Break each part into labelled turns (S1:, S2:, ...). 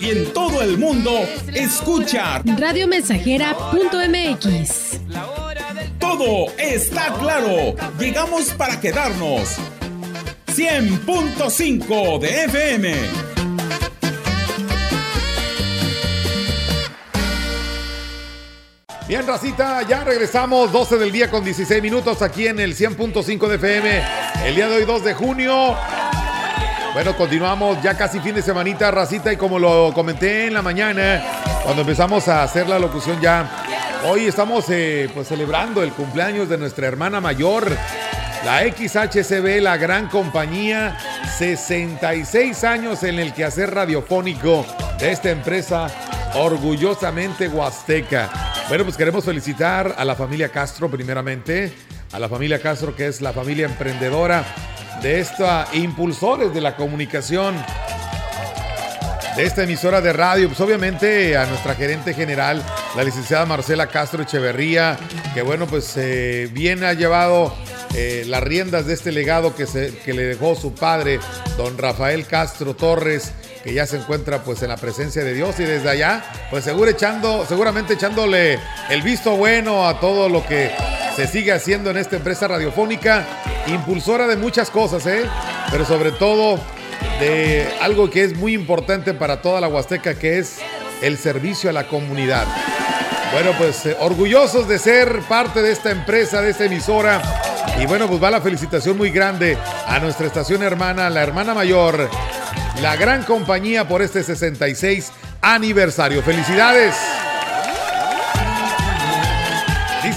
S1: Y en todo el mundo, escucha.
S2: Radiomensajera.mx.
S1: Todo está claro. Llegamos para quedarnos. 100.5 de FM.
S3: Bien, racita, ya regresamos, 12 del día con 16 minutos aquí en el 100.5 de FM. El día de hoy, 2 de junio. Bueno, continuamos ya casi fin de semanita, racita, y como lo comenté en la mañana, cuando empezamos a hacer la locución ya, hoy estamos eh, pues celebrando el cumpleaños de nuestra hermana mayor, la XHCB, la gran compañía, 66 años en el quehacer radiofónico de esta empresa orgullosamente huasteca. Bueno, pues queremos felicitar a la familia Castro primeramente, a la familia Castro que es la familia emprendedora de esta impulsores de la comunicación de esta emisora de radio, pues obviamente a nuestra gerente general, la licenciada Marcela Castro Echeverría, que bueno, pues eh, bien ha llevado eh, las riendas de este legado que, se, que le dejó su padre, don Rafael Castro Torres, que ya se encuentra pues en la presencia de Dios y desde allá, pues seguro echando, seguramente echándole el visto bueno a todo lo que se sigue haciendo en esta empresa radiofónica, impulsora de muchas cosas, ¿eh? pero sobre todo de algo que es muy importante para toda la Huasteca, que es el servicio a la comunidad. Bueno, pues eh, orgullosos de ser parte de esta empresa, de esta emisora. Y bueno, pues va la felicitación muy grande a nuestra estación hermana, la hermana mayor, la gran compañía por este 66 aniversario. ¡Felicidades!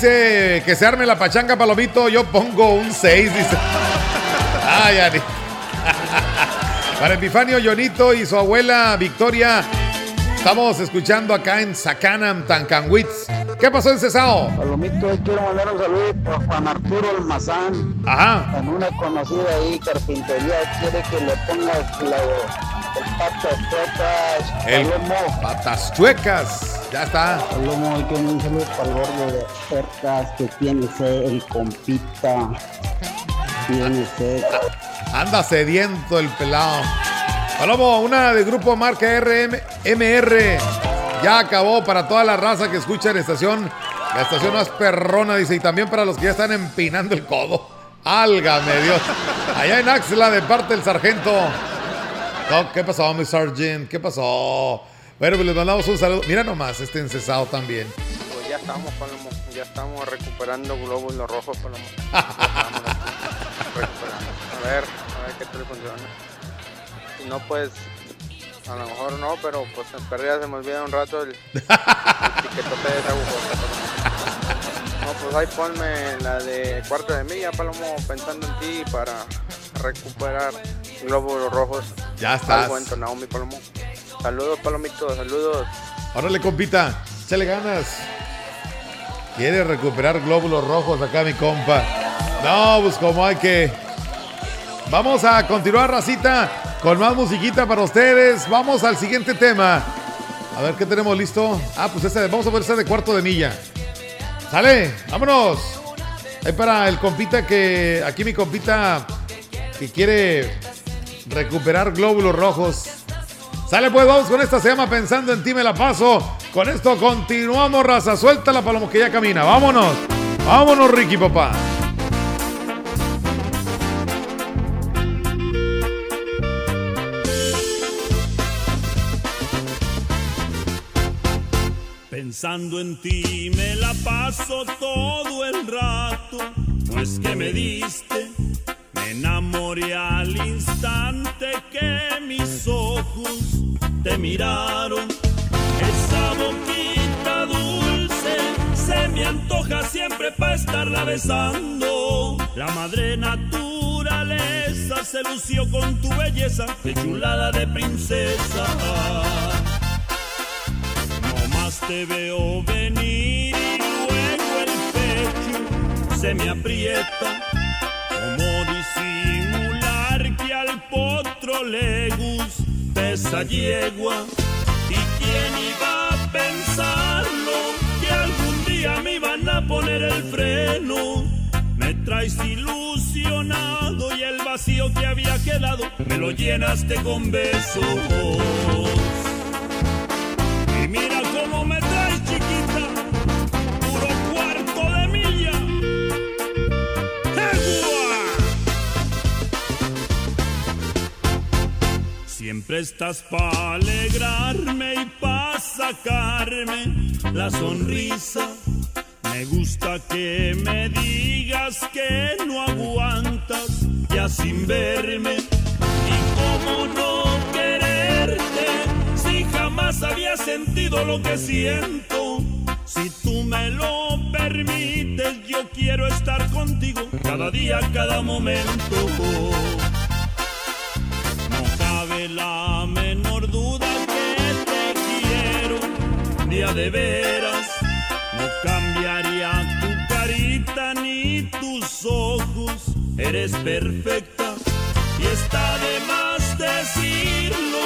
S3: Dice que se arme la pachanga, Palomito. Yo pongo un 6, dice. Ay, Ani. Para Epifanio Yonito y su abuela Victoria. Estamos escuchando acá en Sacanam, Tancanwitz. ¿Qué pasó en Cesao?
S4: Palomito, hoy quiero mandar un saludo a Juan Arturo Almazán.
S3: Ajá.
S4: En una conocida ahí, carpintería, quiere que le ponga la, patas chuecas,
S3: El
S4: palomo.
S3: patas chuecas. Ya está.
S4: Palomo, hoy quiero un saludo para el gordo de cercas que tiene sed, el compita. Tiene sed.
S3: Anda sediento el pelado. Palomo, una de grupo marca RMR. Ya acabó para toda la raza que escucha la estación. La estación más perrona, dice. Y también para los que ya están empinando el codo. Álgame Dios. Allá en Axla, de parte del sargento. No, ¿Qué pasó, mi sargent? ¿Qué pasó? Bueno, pues les mandamos un saludo. Mira nomás, este encesado también.
S5: Pues ya estamos, Palomo. Ya estamos recuperando glóbulos rojos, Palomo. Recuperando. A ver, a ver qué tal funciona. Si no, pues, a lo mejor no, pero pues en pérdida se me olvida un rato el, el de esa. No, pues ahí ponme la de cuarto de milla, Palomo, pensando en ti para recuperar glóbulos rojos.
S3: Ya
S5: Naomi, Palomo. Saludos, Palomito, saludos.
S3: Órale, compita, échale ganas. Quiere recuperar glóbulos rojos acá, mi compa. No, pues como hay que. Vamos a continuar, racita, con más musiquita para ustedes. Vamos al siguiente tema. A ver qué tenemos listo. Ah, pues este, vamos a ver este de cuarto de milla. Sale, vámonos. Ahí para el compita que. Aquí mi compita que quiere recuperar glóbulos rojos. Sale pues, vamos con esta, se llama Pensando en ti, me la paso. Con esto continuamos, raza. Suelta la paloma que ya camina. Vámonos. Vámonos, Ricky, papá.
S6: Pensando en ti me la paso todo el rato, no es que me diste, enamoré al instante que mis ojos te miraron. Esa boquita dulce se me antoja siempre para estarla besando. La madre naturaleza se lució con tu belleza, de chulada de princesa. No más te veo venir y luego el pecho se me aprieta. Potro le gusta esa yegua. ¿Y quién iba a pensarlo? Que algún día me iban a poner el freno. Me traes ilusionado y el vacío que había quedado me lo llenaste con besos. Siempre estás para alegrarme y para sacarme la sonrisa. Me gusta que me digas que no aguantas ya sin verme. Y cómo no quererte si jamás había sentido lo que siento. Si tú me lo permites, yo quiero estar contigo cada día, cada momento. De veras. No cambiaría tu carita ni tus ojos, eres perfecta. Y está de más decirlo,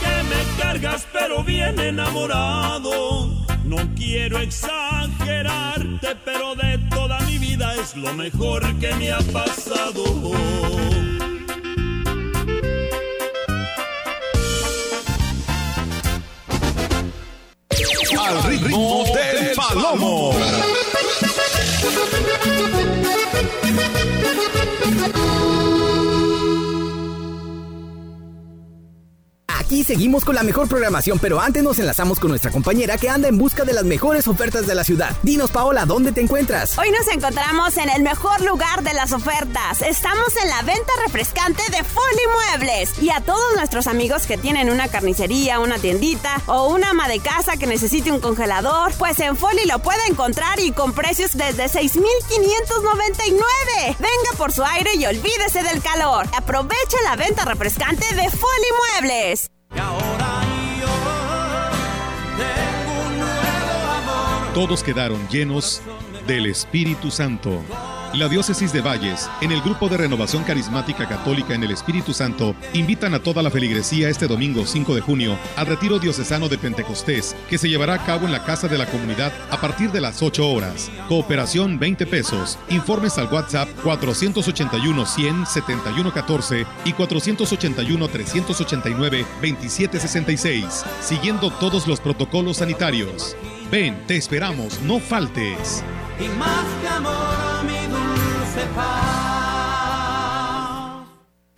S6: que me cargas pero bien enamorado. No quiero exagerarte, pero de toda mi vida es lo mejor que me ha pasado.
S7: Al ritmo del palomo.
S8: Aquí seguimos con la mejor programación, pero antes nos enlazamos con nuestra compañera que anda en busca de las mejores ofertas de la ciudad. Dinos, Paola, ¿dónde te encuentras?
S9: Hoy nos encontramos en el mejor lugar de las ofertas. Estamos en la venta refrescante de Folly Muebles. Y a todos nuestros amigos que tienen una carnicería, una tiendita o una ama de casa que necesite un congelador, pues en Folly lo puede encontrar y con precios desde 6,599. Venga por su aire y olvídese del calor. Aproveche la venta refrescante de Folly Muebles.
S3: Todos quedaron llenos del Espíritu Santo. La Diócesis de Valles, en el Grupo de Renovación Carismática Católica en el Espíritu Santo, invitan a toda la feligresía este domingo 5 de junio al retiro diocesano de Pentecostés, que se llevará a cabo en la Casa de la Comunidad a partir de las 8 horas. Cooperación 20 pesos. Informes al WhatsApp 481 100 71 14 y 481 389 27 66, siguiendo todos los protocolos sanitarios. Ven, te esperamos, no faltes.
S10: y más que amor mi dulce paz.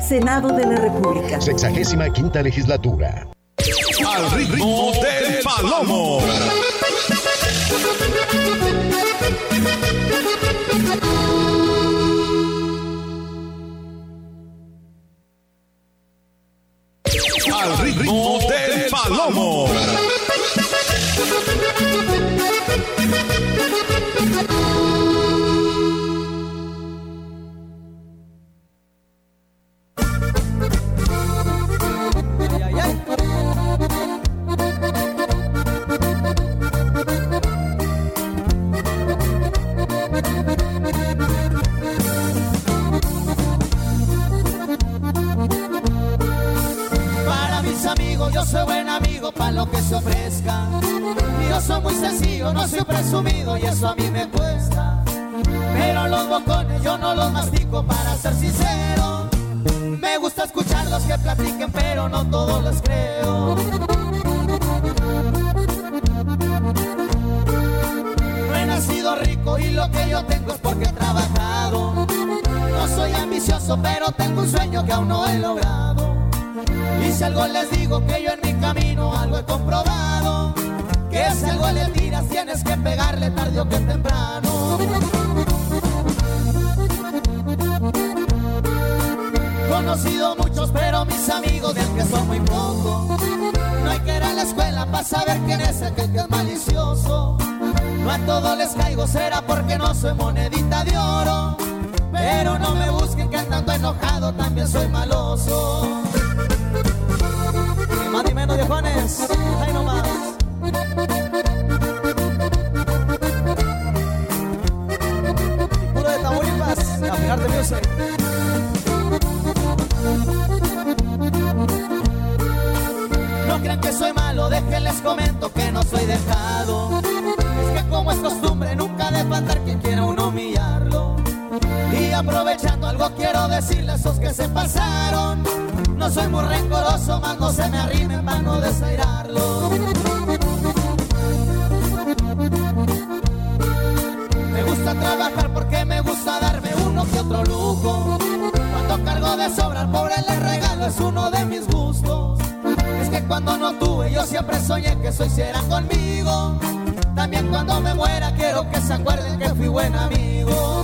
S11: Senado de la República.
S12: Sexagésima quinta legislatura.
S7: Al ritmo del palomo. Al ritmo del palomo.
S10: No soy presumido y eso a mí me cuesta. Pero los bocones yo no los mastico para ser sincero. Me gusta escucharlos que platiquen, pero no todos los creo. No he nacido rico y lo que yo tengo es porque he trabajado. No soy ambicioso, pero tengo un sueño que aún no he logrado. Y si algo les digo que yo en mi camino algo he comprobado, que si algo le tiras tienes que pegarle tarde o que temprano. Conocido muchos, pero mis amigos de que son muy pocos. No hay que ir a la escuela para saber quién es aquel que es malicioso. No a todos les caigo, será porque no soy monedita de oro. Pero no me busquen que andando enojado también soy maloso. Más ni menos ahí nomás. Crean que soy malo, déjenles comento que no soy dejado. Es que como es costumbre, nunca de faltar quien quiera uno humillarlo. Y aprovechando algo quiero decirles a esos que se pasaron. No soy muy rencoroso, más no se me arrimen para no desairarlo. Me gusta trabajar porque me gusta darme uno que otro lujo. Cuando cargo de sobra al pobre le regalo, es uno de mis gustos. Que cuando no tuve, yo siempre soñé que eso hiciera conmigo. También cuando me muera, quiero que se acuerden que fui buen amigo.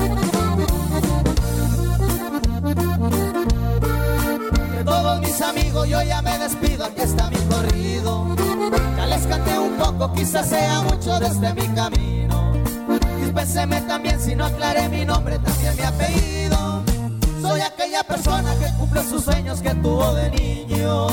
S10: De todos mis amigos, yo ya me despido, aquí está mi corrido. Ya un poco, quizás sea mucho desde mi camino. Dispénseme también si no aclaré mi nombre, también mi apellido. Soy aquella persona que cumple sus sueños que tuvo de niño.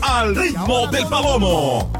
S1: Al ritmo del palomo.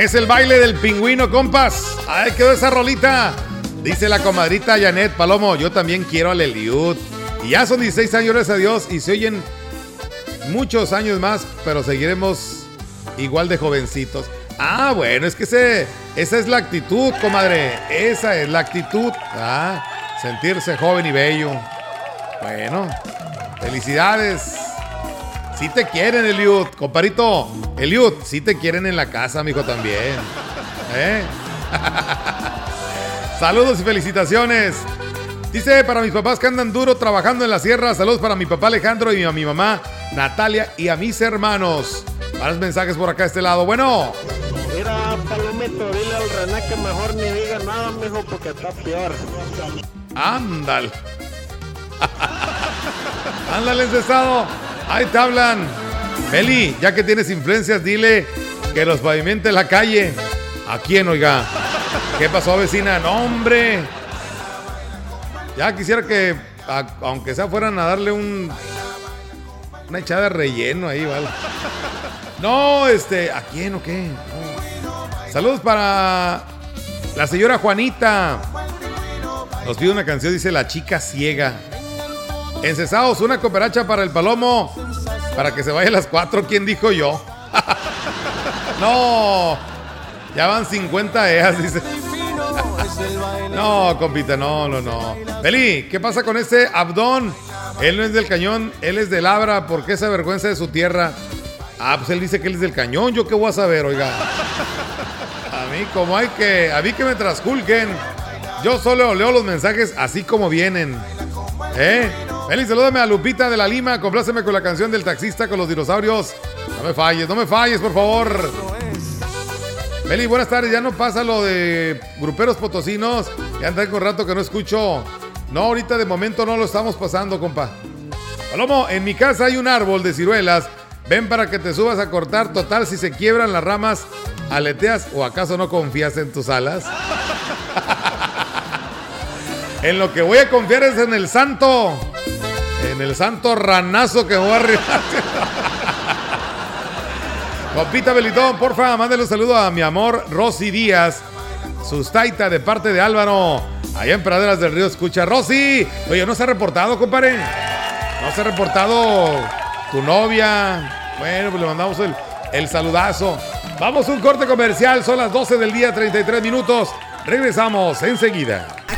S10: Es el baile del pingüino,
S3: compas. Ay, quedó esa rolita. Dice la comadrita Janet Palomo, yo también quiero al Eliud. Y ya son 16 años, gracias a Dios, y se oyen muchos años más, pero seguiremos igual de jovencitos. Ah, bueno, es que ese, esa es la actitud, comadre. Esa es la actitud. Ah, sentirse joven y bello. Bueno, felicidades. Si te quieren, Eliud. Comparito, Eliud, si te quieren en la casa, amigo, también. ¿Eh? Saludos y felicitaciones. Dice para mis papás que andan duro trabajando en la sierra. Saludos para mi papá Alejandro y a mi mamá Natalia y a mis hermanos. Más mensajes por acá a este lado. Bueno,
S13: Mira, Palomito, dile al René que mejor ni diga nada, mijo, porque está peor.
S3: ándale. Ándale, encestado. Ahí te hablan. Feli, ya que tienes influencias, dile que los pavimente la calle. ¿A quién, oiga? ¿Qué pasó, vecina? No, hombre. Ya quisiera que, aunque sea, fueran a darle un. Una echada de relleno ahí, ¿vale? No, este. ¿A quién o qué? Saludos para la señora Juanita. Nos pide una canción, dice La Chica Ciega. Encesados, una cooperacha para el palomo. Para que se vaya a las cuatro. ¿Quién dijo yo? no. Ya van 50 eas, dice. no, compita, no, no, no. Beli, ¿qué pasa con ese Abdón? Él no es del cañón, él es del Abra. ¿Por qué esa vergüenza de su tierra? Ah, pues él dice que él es del cañón. ¿Yo qué voy a saber, oiga? A mí, como hay que. A mí que me transculquen. Yo solo leo los mensajes así como vienen. ¿Eh? Feliz, salúdame a Lupita de la Lima. Compláceme con la canción del taxista con los dinosaurios. No me falles, no me falles, por favor. Feli, buenas tardes. Ya no pasa lo de gruperos potosinos. Ya tengo un rato que no escucho. No, ahorita de momento no lo estamos pasando, compa. Palomo, en mi casa hay un árbol de ciruelas. Ven para que te subas a cortar. Total, si se quiebran las ramas, aleteas o acaso no confías en tus alas. en lo que voy a confiar es en el santo. En el santo ranazo que voy a arribar. Compita Belitón, porfa, mándale un saludo a mi amor Rosy Díaz, sustaita de parte de Álvaro, allá en Praderas del Río. Escucha, Rosy. Oye, ¿no se ha reportado, compadre? ¿No se ha reportado tu novia? Bueno, pues le mandamos el, el saludazo. Vamos a un corte comercial, son las 12 del día, 33 minutos. Regresamos enseguida.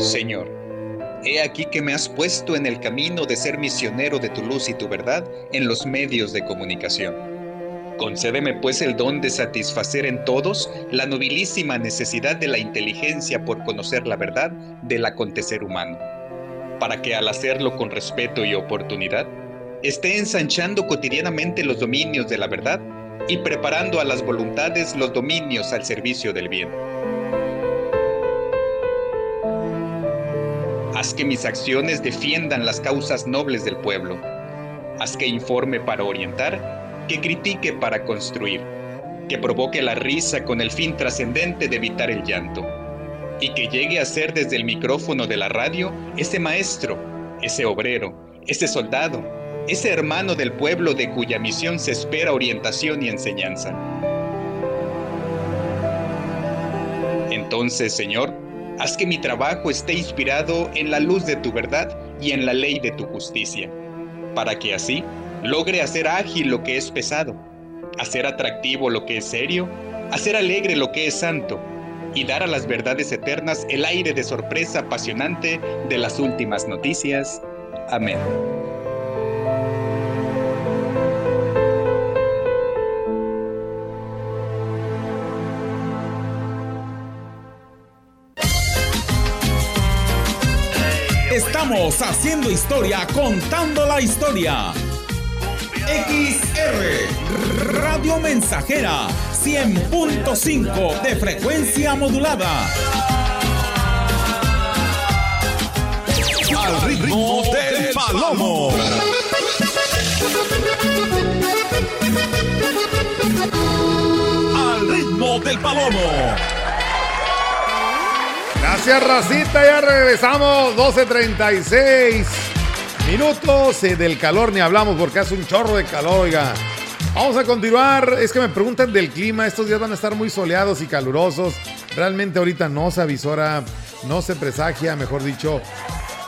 S14: Señor, he aquí que me has puesto en el camino de ser misionero de tu luz y tu verdad en los medios de comunicación. Concédeme pues el don de satisfacer en todos la nobilísima necesidad de la inteligencia por conocer la verdad del acontecer humano, para que al hacerlo con respeto y oportunidad, esté ensanchando cotidianamente los dominios de la verdad y preparando a las voluntades los dominios al servicio del bien. Haz que mis acciones defiendan las causas nobles del pueblo. Haz que informe para orientar, que critique para construir, que provoque la risa con el fin trascendente de evitar el llanto, y que llegue a ser desde el micrófono de la radio ese maestro, ese obrero, ese soldado, ese hermano del pueblo de cuya misión se espera orientación y enseñanza. Entonces, Señor, haz que mi trabajo esté inspirado en la luz de tu verdad y en la ley de tu justicia, para que así logre hacer ágil lo que es pesado, hacer atractivo lo que es serio, hacer alegre lo que es santo y dar a las verdades eternas el aire de sorpresa apasionante de las últimas noticias. Amén.
S1: Estamos haciendo historia, contando la historia. XR Radio Mensajera 100.5 de frecuencia modulada. Al ritmo del palomo. Al ritmo del palomo.
S3: Gracias, Racita. Ya regresamos. 12.36 minutos. Eh, del calor ni hablamos porque hace un chorro de calor, oiga. Vamos a continuar. Es que me preguntan del clima. Estos días van a estar muy soleados y calurosos. Realmente ahorita no se avisora, no se presagia, mejor dicho,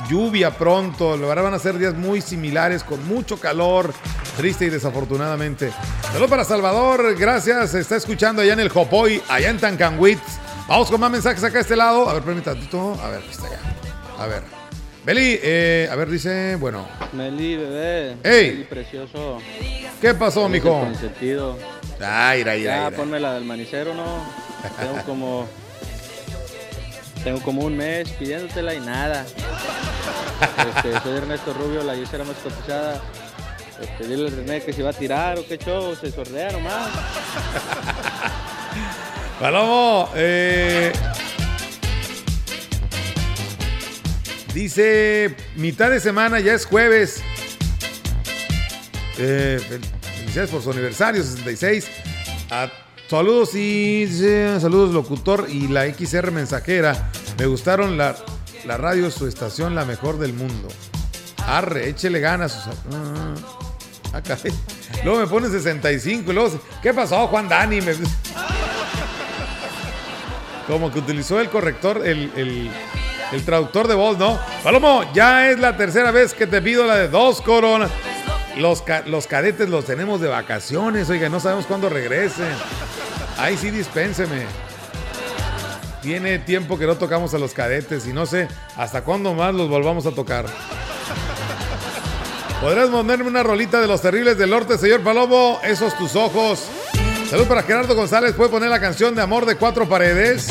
S3: lluvia pronto. La verdad van a ser días muy similares con mucho calor. Triste y desafortunadamente. Saludos para Salvador. Gracias. Está escuchando allá en el Jopoy, allá en Tancanwitz. Vamos con más mensajes acá a este lado. A ver, permítame tantito. A ver, está ya. A ver. Beli, eh, a ver, dice, bueno.
S15: Meli, bebé.
S3: Ey.
S15: Meli, precioso.
S3: ¿Qué pasó, mijo?
S15: consentido.
S3: Ay, ira, ira,
S15: Ya, ponme la del manicero, ¿no? Tengo como... Tengo como un mes pidiéndotela y nada. Este, soy Ernesto Rubio, la yesera más cotizada. Este, dile al René que se va a tirar o qué show, se sordea nomás.
S3: Palomo, eh, dice mitad de semana, ya es jueves. Eh, fel- felicidades por su aniversario, 66. A- saludos y saludos locutor y la XR mensajera. Me gustaron la, la radio, su estación, la mejor del mundo. Arre, échele ganas. ah, ah. Luego me pone 65 y luego, se- ¿qué pasó, Juan Dani? Me- como que utilizó el corrector, el, el- traductor de voz, ¿no? Palomo, ya es la tercera vez que te pido la de dos coronas. Los, ca- los cadetes los tenemos de vacaciones, oiga, no sabemos cuándo regresen. Ahí sí, dispénseme. Tiene tiempo que no tocamos a los cadetes y no sé hasta cuándo más los volvamos a tocar. ¿Podrías ponerme una rolita de los terribles del norte, señor Palomo? Esos tus ojos. Salud para Gerardo González. ¿Puede poner la canción de Amor de Cuatro Paredes?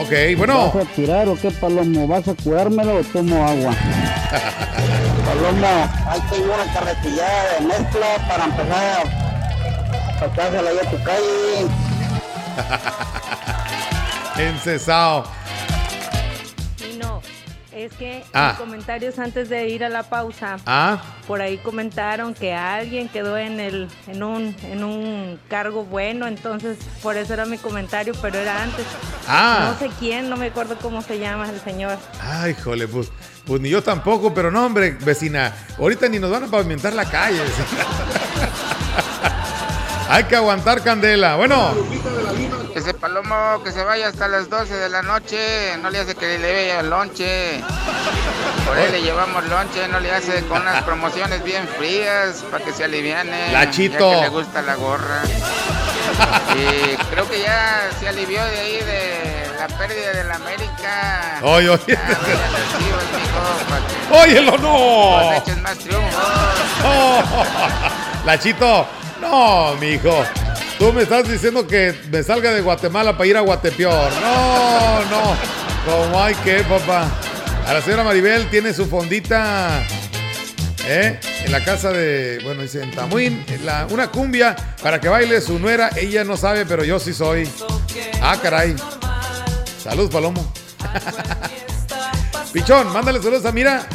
S3: Ok, bueno.
S4: ¿Vas a tirar o qué, Palomo? ¿Vas a cuidármelo o tomo agua? Palomo, ahí tengo una carretillada de mezcla para empezar a pasársela ahí a tu calle.
S3: Encesado.
S16: Es que
S3: Ah.
S16: en comentarios antes de ir a la pausa,
S3: Ah,
S16: por ahí comentaron que alguien quedó en el en un en un cargo bueno, entonces por eso era mi comentario, pero era antes.
S3: Ah.
S16: No sé quién, no me acuerdo cómo se llama el señor.
S3: ay, jole, pues, pues ni yo tampoco, pero no, hombre, vecina. Ahorita ni nos van a pavimentar la calle. vecina. Hay que aguantar candela. Bueno,
S17: Ese palomo que se vaya hasta las 12 de la noche, no le hace que le vea el lonche. Por él le llevamos lonche, no le hace con unas promociones bien frías para que se aliviane.
S3: La
S17: ya
S3: Chito.
S17: que le gusta la gorra. Y creo que ya se alivió de ahí de la pérdida de la América.
S3: Oye, oye.
S17: Ya, que
S3: óyelo, no.
S17: coseches más triunfos.
S3: Oh, la Chito, no, mijo. Tú me estás diciendo que me salga de Guatemala para ir a Guatepeor. No, no. Como hay que, papá. A la señora Maribel tiene su fondita. ¿eh? En la casa de, bueno, dice en Tamuín, en la- una cumbia para que baile su nuera. Ella no sabe, pero yo sí soy. Ah, caray. Salud, Palomo. Pichón, mándale saludos a Mira.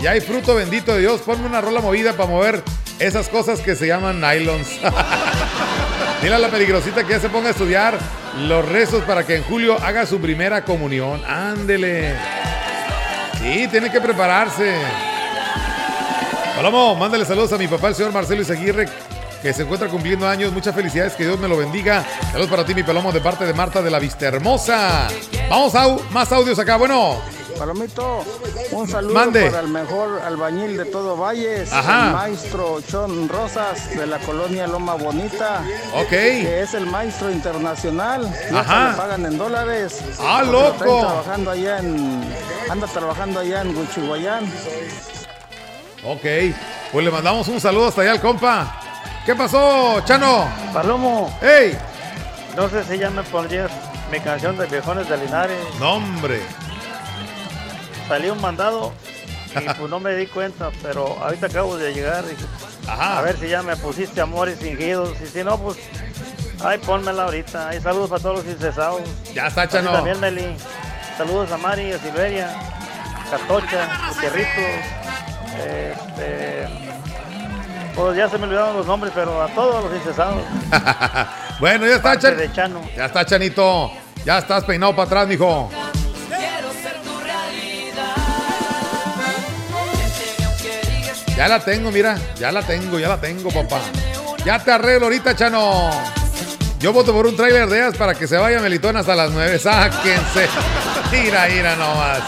S3: Ya hay fruto bendito de Dios. Ponme una rola movida para mover esas cosas que se llaman nylons. Dile a la peligrosita que ya se ponga a estudiar los rezos para que en julio haga su primera comunión. Ándele. Sí, tiene que prepararse. Palomo, mándale saludos a mi papá, el señor Marcelo Izaguirre, que se encuentra cumpliendo años. Muchas felicidades, que Dios me lo bendiga. Saludos para ti, mi Palomo, de parte de Marta de la Vista Hermosa. Vamos a más audios acá. Bueno,
S18: Palomito, un saludo
S3: Mande.
S18: para el mejor albañil de todo Valles,
S3: Ajá.
S18: el maestro Chon Rosas de la colonia Loma Bonita.
S3: Ok.
S18: Que es el maestro internacional.
S3: Ajá.
S18: le pagan en dólares.
S3: ¡Ah, loco!
S18: trabajando allá en, anda trabajando allá en Huichihuayán.
S3: Ok, pues le mandamos un saludo hasta allá al compa. ¿Qué pasó, Chano?
S19: Palomo.
S3: ¡Ey!
S19: No sé si ya me pondrías mi canción de Viejones de Linares.
S3: No, hombre.
S19: Salí un mandado y pues no me di cuenta, pero ahorita acabo de llegar y
S3: Ajá.
S19: a ver si ya me pusiste amores fingidos y si no, pues ay, pónmela ahorita. Ay, saludos para todos los incesados.
S3: Ya está, Chano.
S19: También, Meli. Saludos a Mari, a Silveria, Catocha, Gutierritos. Este, pues ya se me olvidaron los nombres, pero a todos los incesados.
S3: Bueno, ya está, Chan. Ya está, Chanito. Ya estás peinado para atrás, mijo. Ya la tengo, mira. Ya la tengo, ya la tengo, papá. Ya te arreglo ahorita, Chano. Yo voto por un tráiler de ellas para que se vaya Melitón hasta las 9. Sáquense. Mira, mira nomás.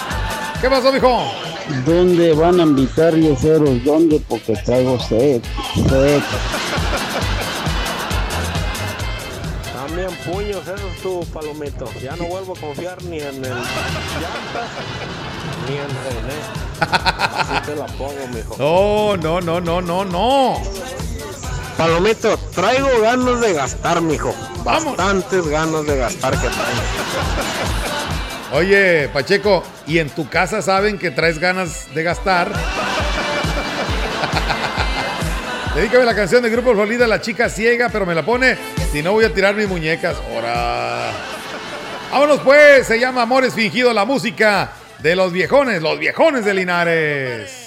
S3: ¿Qué pasó, mijo?
S4: ¿Dónde van a invitar yeseros? ¿Dónde? Porque traigo sed. Sed.
S13: También puños, eso es tu palomito. Ya no vuelvo a confiar ni en el llantas ni en René. Así te la pongo, mijo.
S3: No, no, no, no, no, no.
S13: Palomito, traigo ganas de gastar, mijo. Bastantes ganas de gastar que traigo.
S3: Oye, Pacheco, ¿y en tu casa saben que traes ganas de gastar? Dedícame la canción de Grupo Florida, La Chica Ciega, pero me la pone, si no voy a tirar mis muñecas. Ahora. Vámonos pues, se llama Amores Fingido la música de los viejones, los viejones de Linares.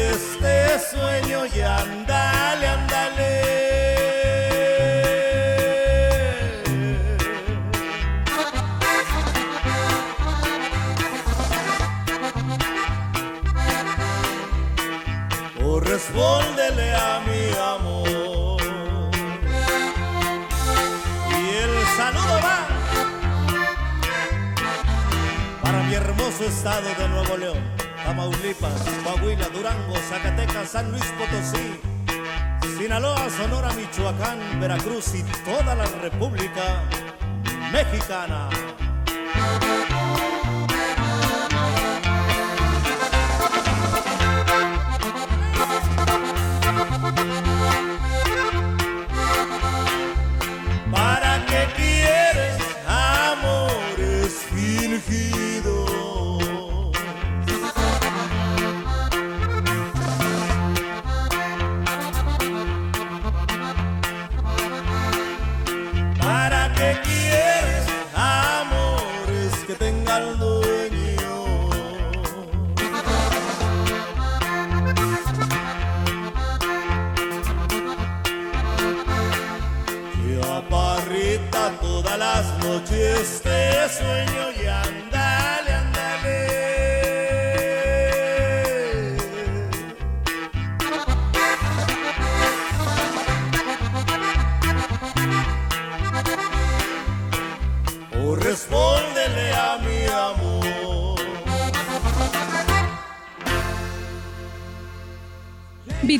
S6: Noches te sueño y andale, andale. Correspóndele a mi amor. Y el saludo va para mi hermoso estado de Nuevo León, Tamaulipas, Coahuila, Durango, Zacatecas, San Luis Potosí, Sinaloa, Sonora, Michoacán, Veracruz y toda la República Mexicana. ¿Para qué quieres amores fingidos?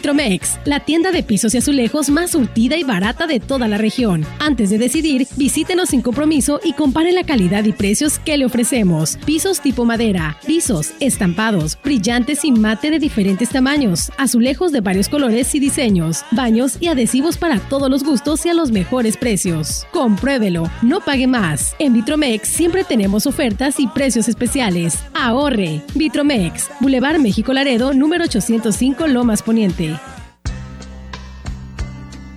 S20: Vitromex, la tienda de pisos y azulejos más surtida y barata de toda la región. Antes de decidir, visítenos sin compromiso y compare la calidad y precios que le ofrecemos. Pisos tipo madera, pisos, estampados, brillantes y mate de diferentes tamaños, azulejos de varios colores y diseños, baños y adhesivos para todos los gustos y a los mejores precios. Compruébelo, no pague más. En Vitromex siempre tenemos ofertas y precios especiales. Ahorre. Vitromex, Boulevard México Laredo, número 805 Lomas Poniente.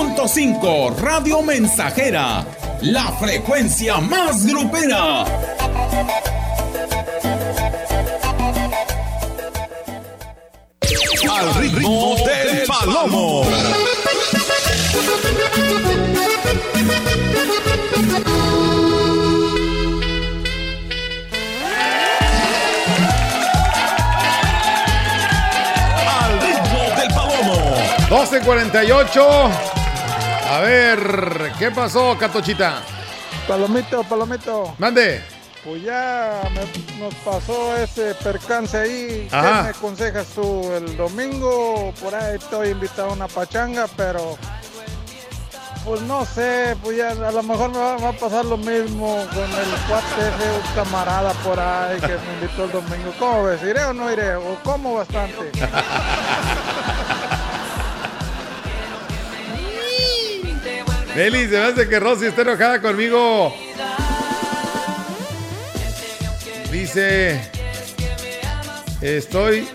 S1: 100.5 Radio Mensajera, la frecuencia más grupera.
S7: Al ritmo del palomo.
S1: Al ritmo del palomo.
S3: 12.48. A ver, ¿qué pasó, Catochita?
S21: Palomito, palomito.
S3: Mande.
S21: Pues ya me- nos pasó ese percance ahí.
S3: Ajá.
S21: ¿Qué me aconsejas tú? El domingo por ahí estoy invitado a una pachanga, pero pues no sé, pues ya a lo mejor me va, va a pasar lo mismo con el cuate ese un camarada por ahí que me invitó el domingo. ¿Cómo ves? ¿Iré o no iré? ¿O como bastante?
S3: Meli, se me hace que Rosy está enojada conmigo. Dice, estoy,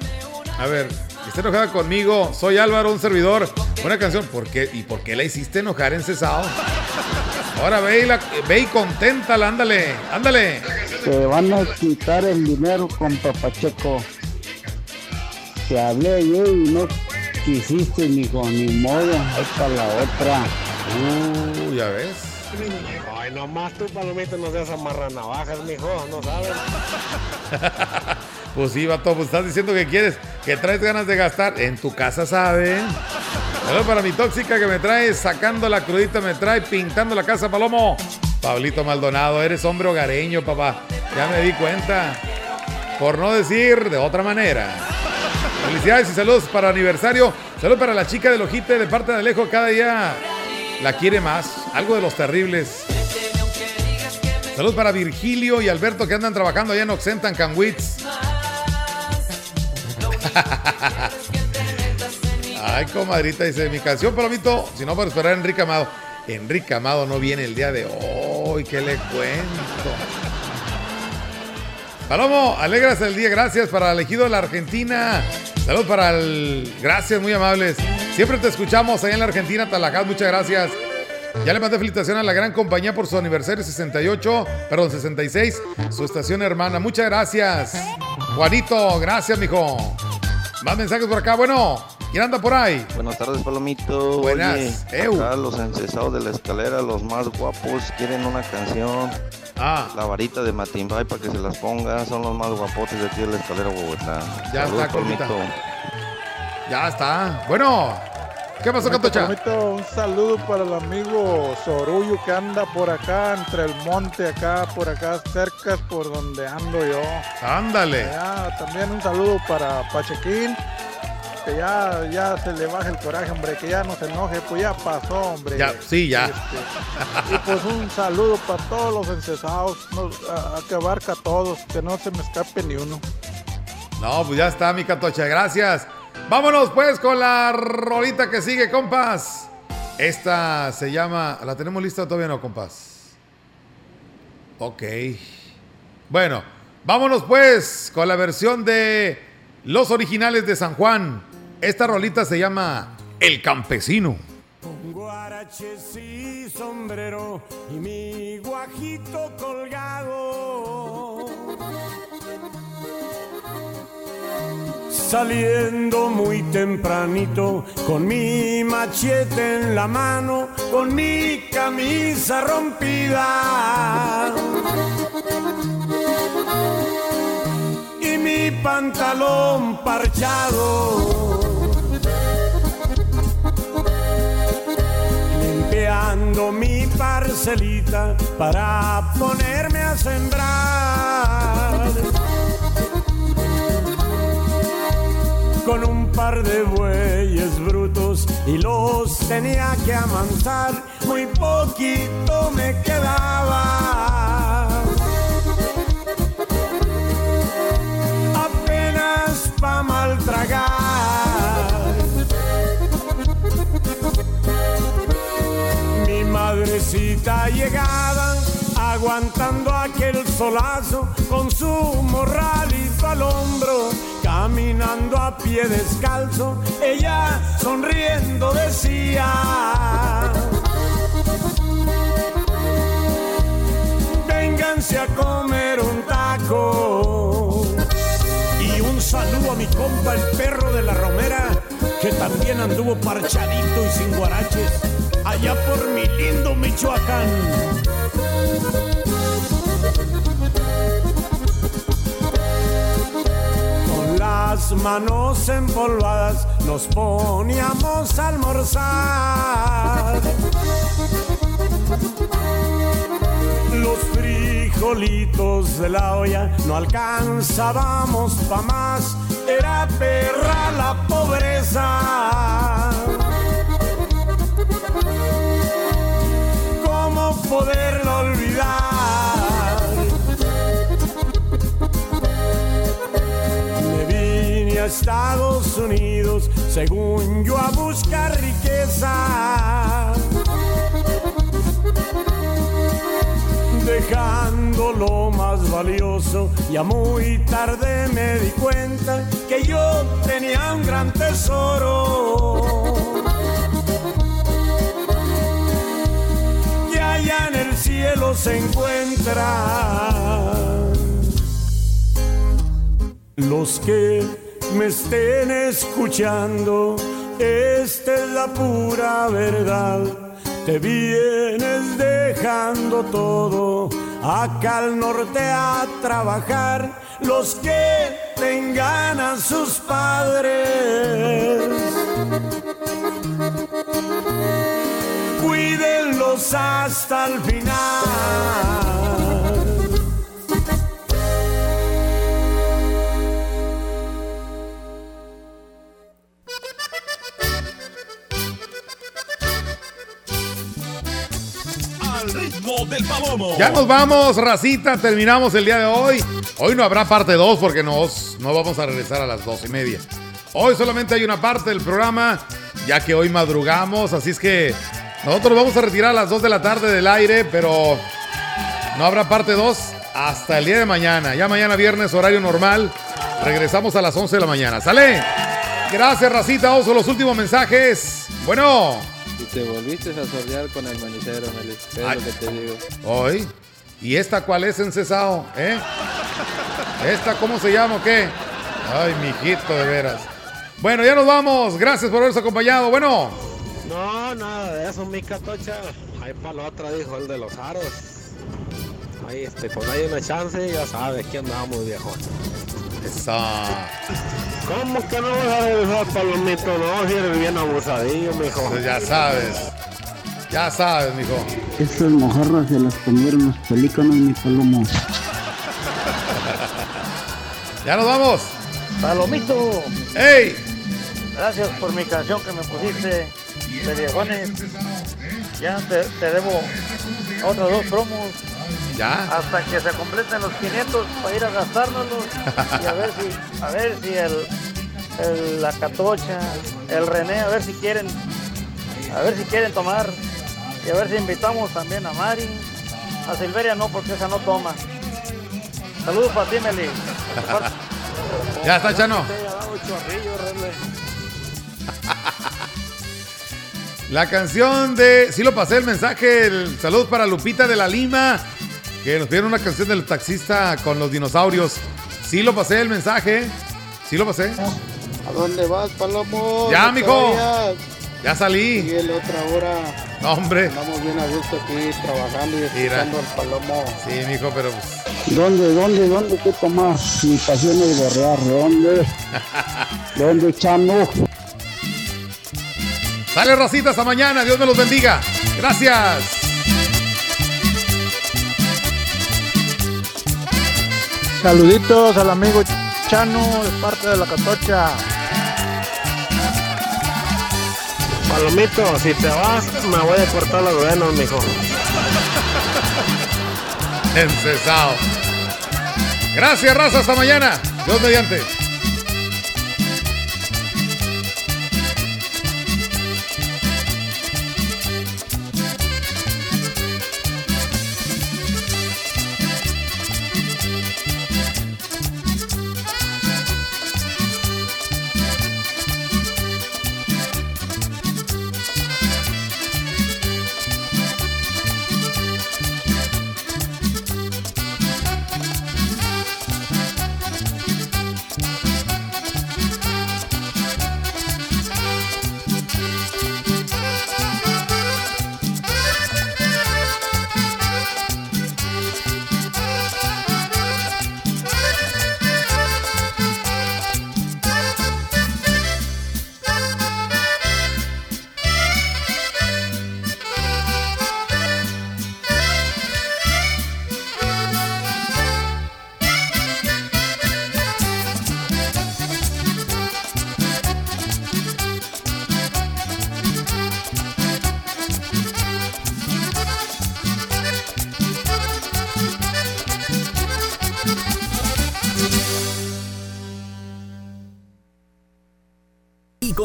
S3: a ver, está enojada conmigo. Soy Álvaro, un servidor. Una canción, ¿por qué? ¿Y por qué la hiciste enojar en cesado? Ahora ve y, la, ve y conténtala, ándale, ándale.
S4: Te van a quitar el dinero con Papacheco. Te hablé yo y no quisiste, mijo, ni modo. Para la otra.
S3: Uh, ya ves.
S13: Ay, nomás tú, palomito, no seas amarranavajas, mijo, no sabes.
S3: Pues sí, vato, pues estás diciendo que quieres, que traes ganas de gastar. En tu casa, ¿saben? Saludos para mi tóxica que me trae sacando la crudita, me trae pintando la casa, Palomo. Pablito Maldonado, eres hombre hogareño, papá. Ya me di cuenta. Por no decir de otra manera. Felicidades y saludos para aniversario. Saludos para la chica del ojite de parte de Alejo. Cada día la quiere más. Algo de los terribles. Saludos para Virgilio y Alberto que andan trabajando allá en Oxentan, Canwitz. Ay, comadrita, dice mi canción, Palomito. Si no, para esperar a Enrique Amado. Enrique Amado no viene el día de hoy. ¿Qué le cuento? Palomo, alegras el día. Gracias para el elegido de la Argentina. Saludos para el. Gracias, muy amables. Siempre te escuchamos allá en la Argentina, Talajás. Muchas gracias. Ya le mandé felicitación a la gran compañía por su aniversario 68, perdón, 66, su estación hermana. Muchas gracias. Juanito, gracias, mijo. Más mensajes por acá. Bueno, ¿quién anda por ahí?
S22: Buenas tardes, Palomito.
S3: Buenas.
S22: Oye, acá los encesados de la escalera, los más guapos, quieren una canción.
S3: Ah.
S22: La varita de Matimbay para que se las ponga. Son los más guapotes de aquí de la escalera, Bogotá.
S3: Ya
S22: Saludos,
S3: está.
S22: Palomito.
S3: Ya está. Bueno, ¿qué pasó, Catocha?
S21: Palomito, un saludo para el amigo Sorullo que anda por acá, entre el monte, acá, por acá, cerca por donde ando yo.
S3: Ándale.
S21: Ya, también un saludo para Pachequín, que ya, ya se le baje el coraje, hombre, que ya no se enoje, pues ya pasó, hombre.
S3: Ya, sí, ya.
S21: Y pues un saludo para todos los encesados, no, a, a que abarca a todos, que no se me escape ni uno.
S3: No, pues ya está, mi Catocha, gracias. Vámonos pues con la rolita que sigue, compas. Esta se llama. ¿La tenemos lista todavía no, compas? Ok. Bueno, vámonos pues con la versión de los originales de San Juan. Esta rolita se llama El Campesino.
S23: Guaraches y sombrero y mi guajito colgado. Saliendo muy tempranito con mi machete en la mano, con mi camisa rompida y mi pantalón parchado. Mi parcelita para ponerme a sembrar. Con un par de bueyes brutos y los tenía que amansar, muy poquito me quedaba. Apenas pa' mal llegada, aguantando aquel solazo con su morralito al hombro, caminando a pie descalzo, ella sonriendo decía. Vénganse a comer un taco. Y un saludo a mi compa el perro de la Romera, que también anduvo parchadito y sin guaraches, allá por mi lindo Michoacán. Con las manos empolvadas nos poníamos a almorzar. Los frijolitos de la olla no alcanzábamos pa' más, Estados Unidos, según yo, a buscar riqueza. Dejando lo más valioso, ya muy tarde me di cuenta que yo tenía un gran tesoro. Y allá en el cielo se encuentra los que me estén escuchando, esta es la pura verdad. Te vienes dejando todo acá al norte a trabajar. Los que tengan a sus padres, cuídenlos hasta el final.
S1: Ritmo del palomo.
S3: Ya nos vamos, racita. Terminamos el día de hoy. Hoy no habrá parte 2 porque nos, no vamos a regresar a las dos y media. Hoy solamente hay una parte del programa, ya que hoy madrugamos. Así es que nosotros vamos a retirar a las 2 de la tarde del aire, pero no habrá parte 2 hasta el día de mañana. Ya mañana viernes, horario normal. Regresamos a las 11 de la mañana. ¿Sale? Gracias, racita. Con los últimos mensajes. Bueno.
S15: Y te volviste a sordear con el manicero, Meli. Es lo que te digo.
S3: Hoy. ¿Y esta cuál es, encesado? ¿Eh? ¿Esta cómo se llama o qué? Ay, mijito, de veras. Bueno, ya nos vamos. Gracias por habernos acompañado. Bueno.
S18: No, nada de eso, mi catocha. Ahí para la otra dijo el de los aros. Ahí, este, cuando hay una chance, ya sabes que andamos, viejo.
S3: Esa.
S13: ¿Cómo que no vas a regresar, Palomito? No, si eres bien abusadillo, mijo.
S24: Pues ya sabes. Ya sabes, mijo.
S4: Estas mojarras se las comieron los pelícanos, mi palomo.
S24: Ya nos vamos.
S19: Palomito,
S24: ¡Ey!
S19: gracias por mi canción que me pusiste de viejones. Ya te, te debo otras dos promos.
S24: Ya.
S19: Hasta que se completen los 500 para ir a gastárnoslos. y a ver si, a ver si el, el- la catocha, el René, a ver si quieren, a ver si quieren tomar. Y a ver si invitamos también a Mari. A Silveria no, porque esa no toma. Saludos para ti, Meli.
S24: Ya está, Chano. La canción de. Sí, lo pasé el mensaje. El saludo para Lupita de la Lima. Que nos pidieron una canción del taxista con los dinosaurios. Sí, lo pasé el mensaje. Sí, lo pasé.
S4: ¿A dónde vas, Palomo?
S24: Ya, mijo. Ya salí.
S4: Sigue la otra hora.
S24: No, hombre.
S4: Estamos bien a gusto aquí trabajando y escuchando al Palomo.
S24: Sí, mijo, pero. pues,
S4: ¿Dónde, dónde, dónde qué tomar? Mi pasión es guerrear. ¿Dónde? ¿Dónde, chamo?
S24: Sale racita hasta mañana. Dios me los bendiga. Gracias.
S21: Saluditos al amigo Chano de parte de la Catocha.
S13: Palomito, si te vas, me voy a cortar los venos, mijo.
S24: Encesado. Gracias, raza. Hasta mañana. Dios mediante.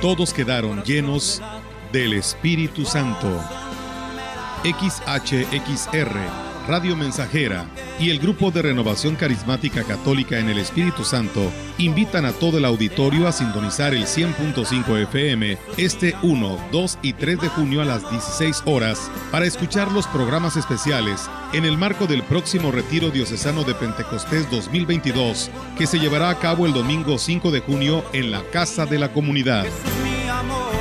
S3: Todos quedaron llenos del Espíritu Santo. XHXR, Radio Mensajera y el Grupo de Renovación Carismática Católica en el Espíritu Santo invitan a todo el auditorio a sintonizar el 100.5 FM este 1, 2 y 3 de junio a las 16 horas para escuchar los programas especiales en el marco del próximo Retiro Diocesano de Pentecostés 2022 que se llevará a cabo el domingo 5 de junio en la Casa de la Comunidad.
S25: mi amor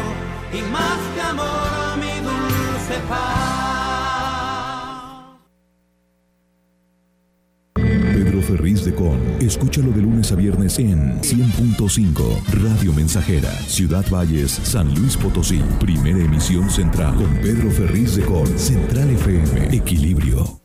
S25: y más que amor mi dulce paz.
S26: Ferriz de Con. Escúchalo de lunes a viernes en 100.5 Radio Mensajera, Ciudad Valles, San Luis Potosí. Primera emisión central con Pedro Ferriz de Con. Central FM. Equilibrio.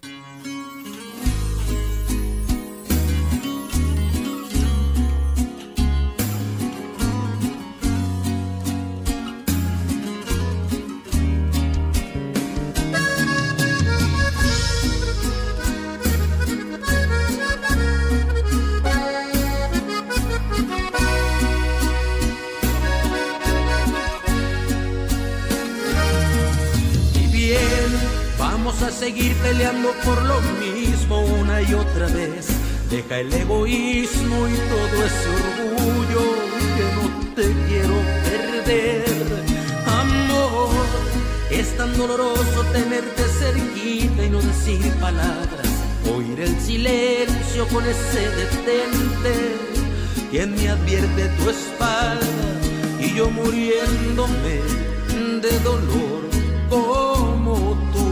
S25: De dolor como tú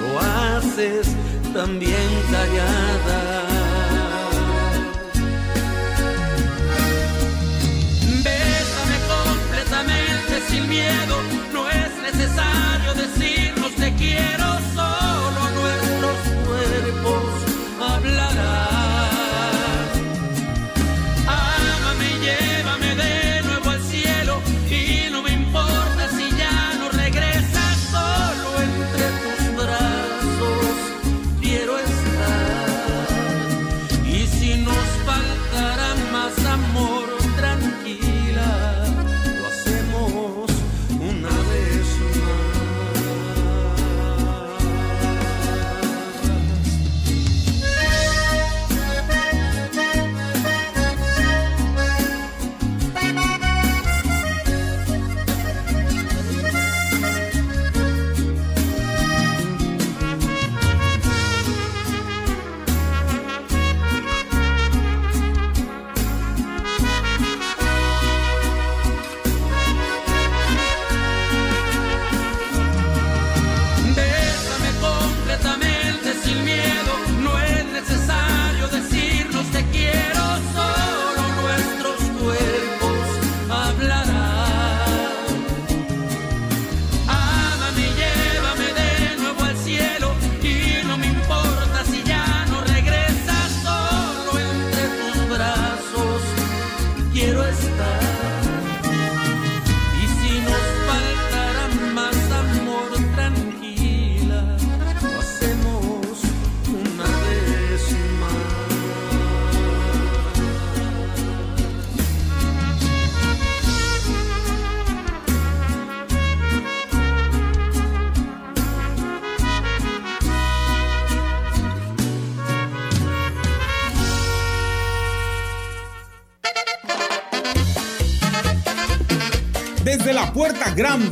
S25: lo haces también